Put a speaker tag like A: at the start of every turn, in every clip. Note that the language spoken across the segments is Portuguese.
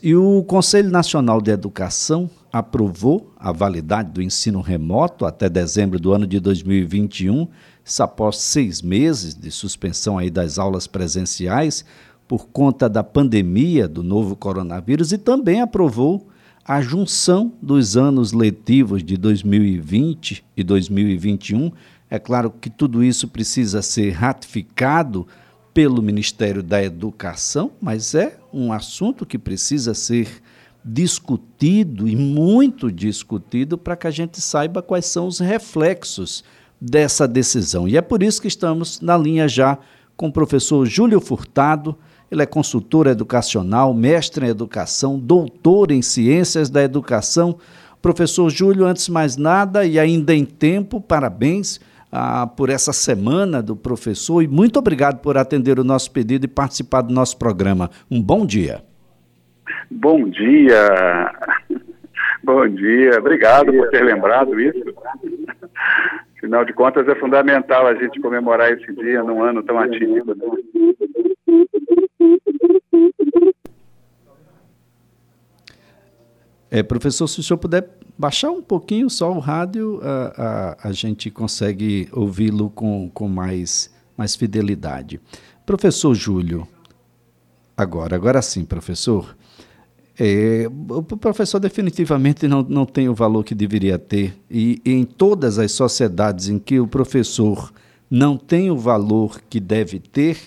A: E o Conselho Nacional de Educação aprovou a validade do ensino remoto até dezembro do ano de 2021, isso após seis meses de suspensão aí das aulas presenciais por conta da pandemia do novo coronavírus e também aprovou a junção dos anos letivos de 2020 e 2021. É claro que tudo isso precisa ser ratificado pelo Ministério da Educação, mas é um assunto que precisa ser discutido e muito discutido para que a gente saiba quais são os reflexos dessa decisão. E é por isso que estamos na linha já com o professor Júlio Furtado. Ele é consultor educacional, mestre em educação, doutor em ciências da educação. Professor Júlio, antes de mais nada e ainda em tempo, parabéns ah, por essa semana do professor e muito obrigado por atender o nosso pedido e participar do nosso programa. Um bom dia.
B: Bom dia. Bom dia. Obrigado bom dia. por ter lembrado isso. Afinal de contas, é fundamental a gente comemorar esse dia num ano tão atípico. Né?
A: É, professor, se o senhor puder baixar um pouquinho só o rádio, a, a, a gente consegue ouvi-lo com, com mais, mais fidelidade. Professor Júlio, agora, agora sim, professor. É, o professor definitivamente não, não tem o valor que deveria ter. E, e em todas as sociedades em que o professor não tem o valor que deve ter,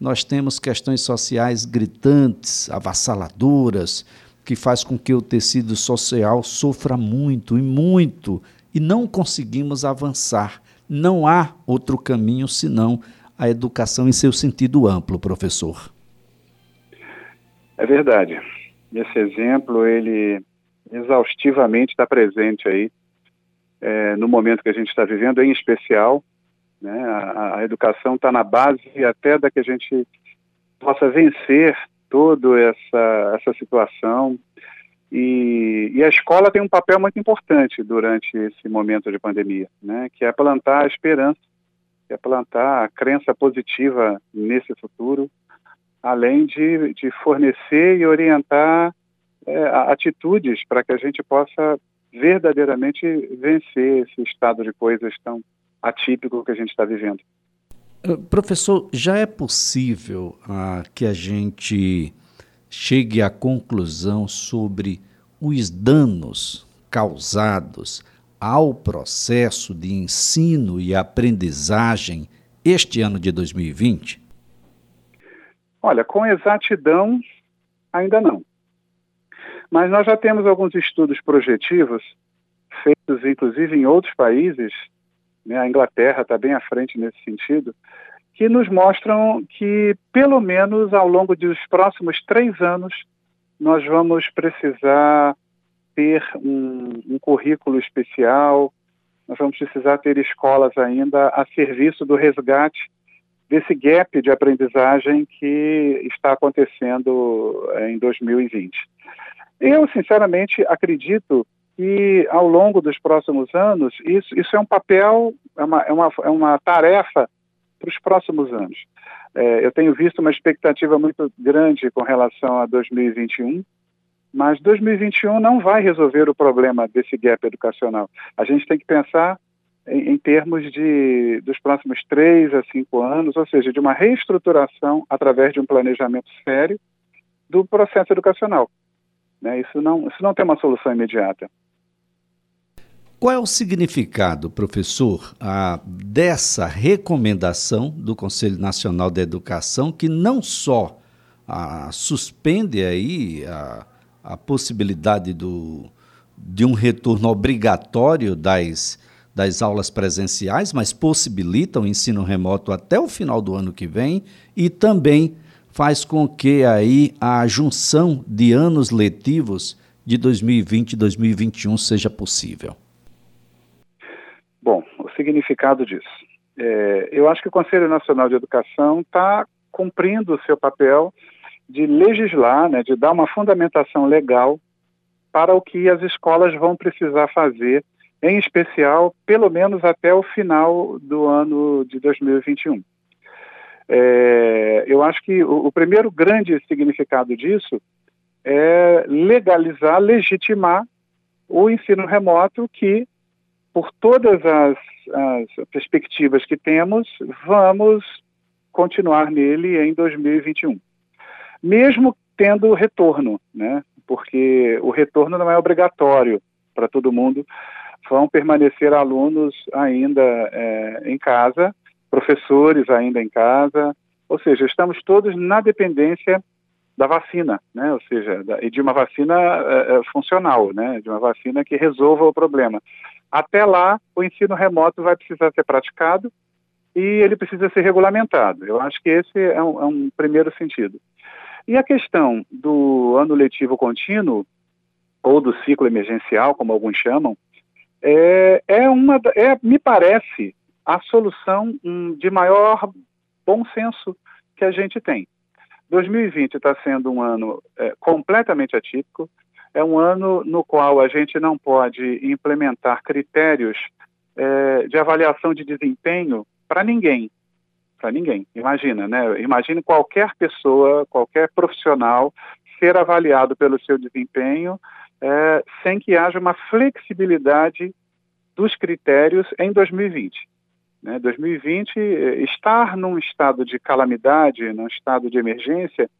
A: nós temos questões sociais gritantes, avassaladoras, que faz com que o tecido social sofra muito e muito e não conseguimos avançar. Não há outro caminho senão a educação em seu sentido amplo, professor.
B: É verdade. Esse exemplo, ele exaustivamente está presente aí é, no momento que a gente está vivendo, em especial. Né, a, a educação está na base até da que a gente possa vencer toda essa, essa situação. E, e, a escola tem um papel muito importante durante esse momento de pandemia, né? que é plantar a esperança, que é plantar a crença positiva nesse futuro, além de, de fornecer e orientar é, atitudes para que a gente possa verdadeiramente vencer esse estado de coisas tão atípico que a gente está vivendo.
A: Eh, professor, já é possível ah, que a gente chegue à conclusão sobre os danos causados ao processo de ensino e aprendizagem este ano de 2020?
B: Olha, com exatidão, ainda não. Mas nós já temos alguns estudos projetivos, feitos inclusive em outros países, né, a Inglaterra está bem à frente nesse sentido, que nos mostram que, pelo menos ao longo dos próximos três anos, nós vamos precisar ter um, um currículo especial, nós vamos precisar ter escolas ainda a serviço do resgate desse gap de aprendizagem que está acontecendo em 2020. Eu, sinceramente, acredito e ao longo dos próximos anos, isso, isso é um papel, é uma, é uma, é uma tarefa para os próximos anos. É, eu tenho visto uma expectativa muito grande com relação a 2021, mas 2021 não vai resolver o problema desse gap educacional. A gente tem que pensar em, em termos de, dos próximos três a cinco anos, ou seja, de uma reestruturação através de um planejamento sério do processo educacional. Né? Isso, não, isso não tem uma solução imediata.
A: Qual é o significado, professor, a, dessa recomendação do Conselho Nacional de Educação que não só a, suspende aí a, a possibilidade do, de um retorno obrigatório das, das aulas presenciais, mas possibilita o ensino remoto até o final do ano que vem e também faz com que aí a junção de anos letivos de 2020 e 2021 seja possível
B: significado disso. É, eu acho que o Conselho Nacional de Educação está cumprindo o seu papel de legislar, né, de dar uma fundamentação legal para o que as escolas vão precisar fazer, em especial, pelo menos até o final do ano de 2021. É, eu acho que o, o primeiro grande significado disso é legalizar, legitimar o ensino remoto que, por todas as, as perspectivas que temos, vamos continuar nele em 2021. Mesmo tendo retorno, né? porque o retorno não é obrigatório para todo mundo. Vão permanecer alunos ainda é, em casa, professores ainda em casa, ou seja, estamos todos na dependência da vacina, né? Ou seja, da, de uma vacina é, é, funcional, né? De uma vacina que resolva o problema. Até lá, o ensino remoto vai precisar ser praticado e ele precisa ser regulamentado. Eu acho que esse é um, é um primeiro sentido. E a questão do ano letivo contínuo, ou do ciclo emergencial, como alguns chamam, é, é uma, é, me parece, a solução um, de maior bom senso que a gente tem. 2020 está sendo um ano é, completamente atípico, é um ano no qual a gente não pode implementar critérios é, de avaliação de desempenho para ninguém. Para ninguém. Imagina, né? Imagine qualquer pessoa, qualquer profissional ser avaliado pelo seu desempenho é, sem que haja uma flexibilidade dos critérios em 2020. Né? 2020, eh, estar num estado de calamidade, num estado de emergência,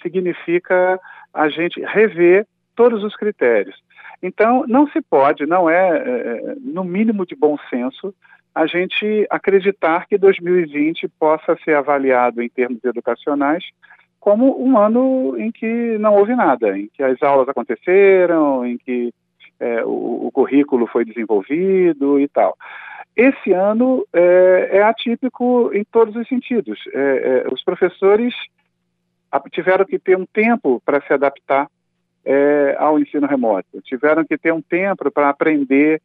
B: significa a gente rever todos os critérios. Então, não se pode, não é, é, no mínimo de bom senso, a gente acreditar que 2020 possa ser avaliado em termos educacionais como um ano em que não houve nada, em que as aulas aconteceram, em que é, o, o, currículo foi desenvolvido e tal. Esse ano é, é atípico em todos os sentidos. É, é os professores tiveram que ter um tempo para se adaptar é, ao ensino remoto, tiveram que ter um tempo para aprender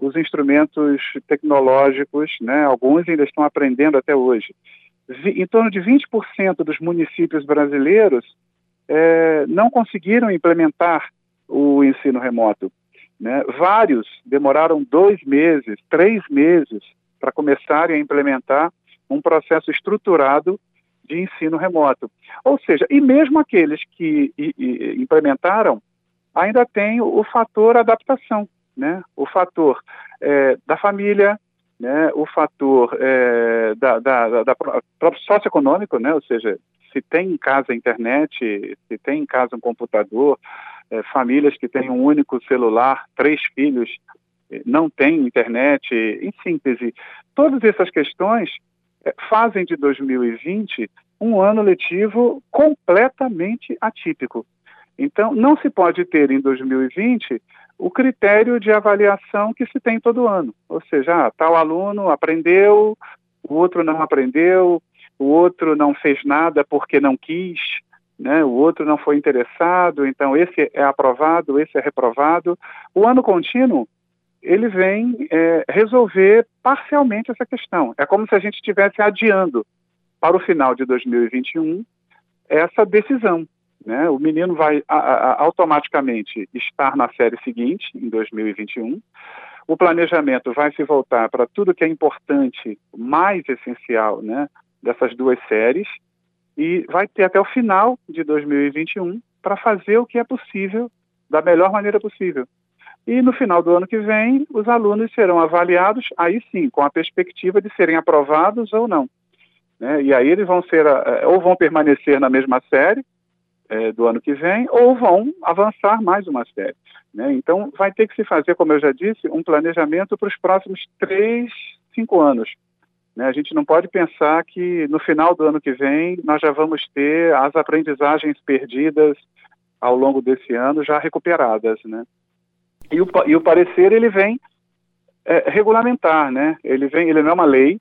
B: os instrumentos tecnológicos, né? alguns ainda estão aprendendo até hoje. Em torno de 20% dos municípios brasileiros é, não conseguiram implementar o ensino remoto. Né? Vários demoraram dois meses, três meses para começarem a implementar um processo estruturado de ensino remoto. Ou seja, e mesmo aqueles que e, e, implementaram, ainda tem o, fator adaptação, né? o fator é, da família, né? o fator é, da, da, da, próprio socioeconômico, né? ou seja, se tem em casa internet, se tem em casa um computador, é, famílias que têm um único celular, três filhos, é, não têm internet, em síntese, todas essas questões fazem de 2020 um ano letivo completamente atípico. Então, não se pode ter em 2020 o critério de avaliação que se tem todo ano. Ou seja, ah, tal aluno aprendeu, o outro não aprendeu, o outro não fez nada porque não quis, né? o outro não foi interessado, então esse é aprovado, esse é reprovado. O ano contínuo, ele vem é, resolver parcialmente essa questão. É como se a gente estivesse adiando para o final de 2021 essa decisão. Né? O menino vai a, a, automaticamente estar na série seguinte, em 2021. O planejamento vai se voltar para tudo que é importante, mais essencial, né, dessas duas séries, e vai ter até o final de 2021 para fazer o que é possível da melhor maneira possível. E no final do ano que vem, os alunos serão avaliados, aí sim, com a perspectiva de serem aprovados ou não. Né? E aí eles vão ser, eh, ou vão permanecer na mesma série é, do ano que vem, ou vão avançar mais uma série. Né? Então, vai ter que se fazer, como eu já disse, um planejamento para os próximos três, cinco anos. Né? A gente não pode pensar que no final do ano que vem nós já vamos ter as aprendizagens perdidas ao longo desse ano já recuperadas, né? E o, e o parecer ele vem é, regulamentar, né? Ele vem, ele não é uma lei,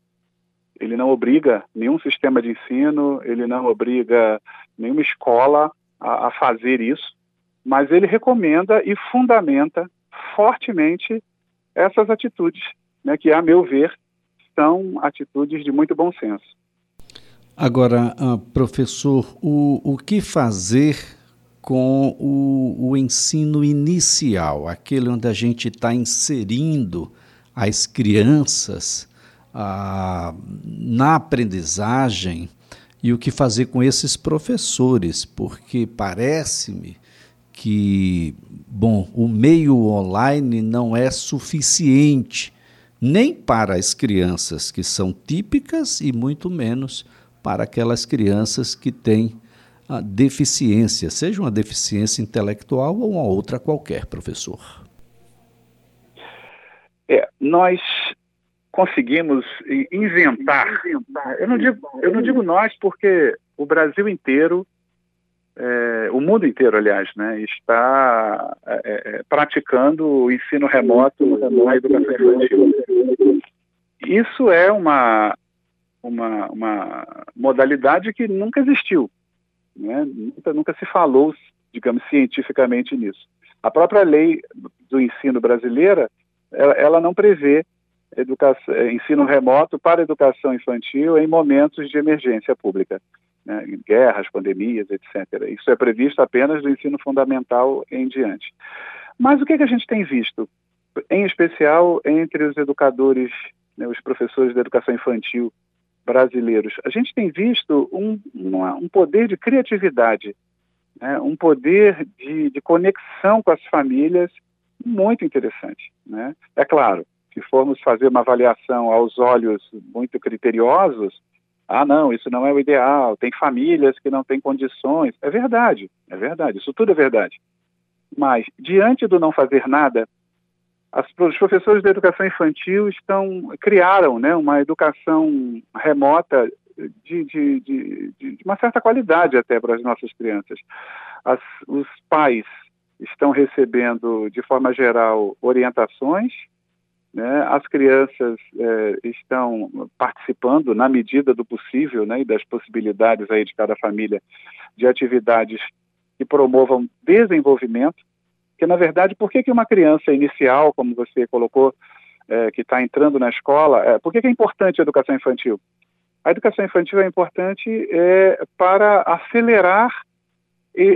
B: ele não obriga nenhum sistema de ensino, ele não obriga nenhuma escola a, a fazer isso, mas ele recomenda e fundamenta fortemente essas atitudes, né? Que a meu ver são atitudes de muito bom senso.
A: Agora, uh, professor, o, o que fazer com o, o ensino inicial, aquele onde a gente está inserindo as crianças uh, na aprendizagem e o que fazer com esses professores, porque parece-me que, bom, o meio online não é suficiente nem para as crianças que são típicas e muito menos para aquelas crianças que têm a deficiência, seja uma deficiência intelectual ou uma outra qualquer, professor.
B: É, nós conseguimos inventar. Eu não digo, eu não digo nós porque o Brasil inteiro, é, o mundo inteiro, aliás, né, está é, é praticando o ensino remoto na educação infantil. Isso é uma, uma, uma modalidade que nunca existiu. Né? Nunca, nunca se falou, digamos, cientificamente nisso. A própria lei do ensino brasileira, ela, ela não prevê educação, eh, ensino remoto para educação infantil em momentos de emergência pública, né? guerras, pandemias, etc. Isso é previsto apenas do ensino fundamental em diante. Mas o que, é que a gente tem visto, em especial entre os educadores, né, os professores de educação infantil brasileiros? A gente tem visto um, uma, um poder de criatividade, né, um poder de, de conexão com as famílias muito interessante. Né? É claro, se formos fazer uma avaliação aos olhos muito criteriosos, ah, não, isso não é o ideal, tem famílias que não têm condições. É verdade, é verdade, isso tudo é verdade. Mas, diante do não fazer nada, as, os professores de educação infantil estão criaram né, uma educação remota de, de, de, de, uma certa qualidade até para as nossas crianças. As, os pais estão recebendo, de forma geral, orientações né? As crianças é, estão participando, na medida do possível né, e das possibilidades aí de cada família, de atividades que promovam desenvolvimento. Que, na verdade, por que, que uma criança inicial, como você colocou, é, que está entrando na escola, é, por que, que é importante a educação infantil? A educação infantil é importante é, para acelerar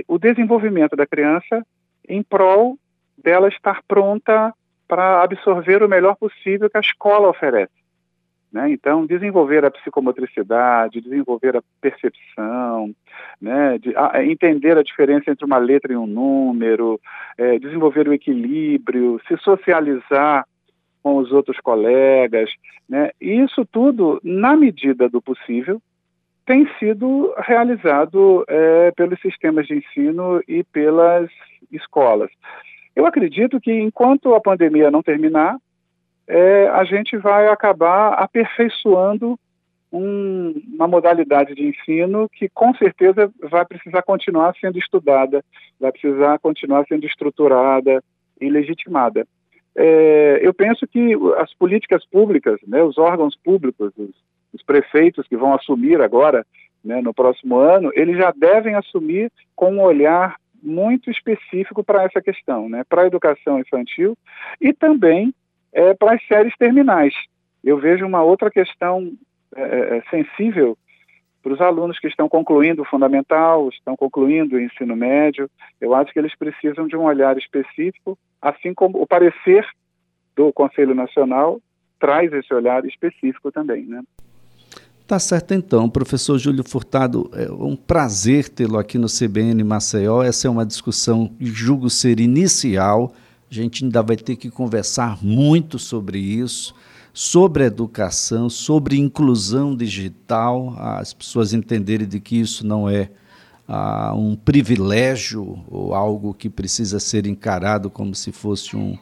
B: o desenvolvimento da criança em prol dela estar pronta para absorver o melhor possível que a escola oferece. Né? Então, desenvolver a psicomotricidade, desenvolver a percepção, né? De, a, entender a diferença entre uma letra e um número, é, desenvolver o equilíbrio, se socializar com os outros colegas. Né? isso tudo, na medida do possível, tem sido realizado é, pelos sistemas de ensino e pelas escolas. Eu acredito que enquanto a pandemia não terminar, é, a gente vai acabar aperfeiçoando um, uma modalidade de ensino que com certeza vai precisar continuar sendo estudada, vai precisar continuar sendo estruturada e legitimada. É, eu penso que as políticas públicas, né, os órgãos públicos, os, os prefeitos que vão assumir agora, né, no próximo ano, eles já devem assumir com um olhar muito específico para essa questão, né? para a educação infantil e também é, para as séries terminais. Eu vejo uma outra questão é, é, é, sensível para os alunos que estão concluindo o fundamental, estão concluindo o ensino médio. Eu acho que eles precisam de um olhar específico, assim como o parecer do Conselho Nacional traz esse olhar específico também, né?
A: Tá certo então, professor Júlio Furtado, é um prazer tê-lo aqui no CBN Maceió. Essa é uma discussão, julgo ser inicial. A gente ainda vai ter que conversar muito sobre isso, sobre educação, sobre inclusão digital, as pessoas entenderem de que isso não é ah, um privilégio ou algo que precisa ser encarado como se fosse um,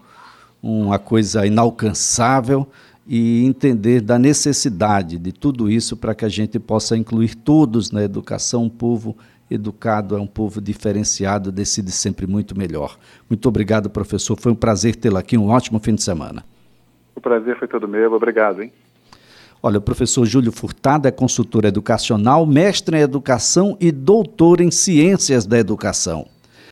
A: uma coisa inalcançável e entender da necessidade de tudo isso para que a gente possa incluir todos na educação. Um povo educado é um povo diferenciado, decide sempre muito melhor. Muito obrigado, professor. Foi um prazer tê-lo aqui. Um ótimo fim de semana.
B: O prazer foi todo meu. Obrigado, hein?
A: Olha, o professor Júlio Furtado é consultor educacional, mestre em educação e doutor em ciências da educação.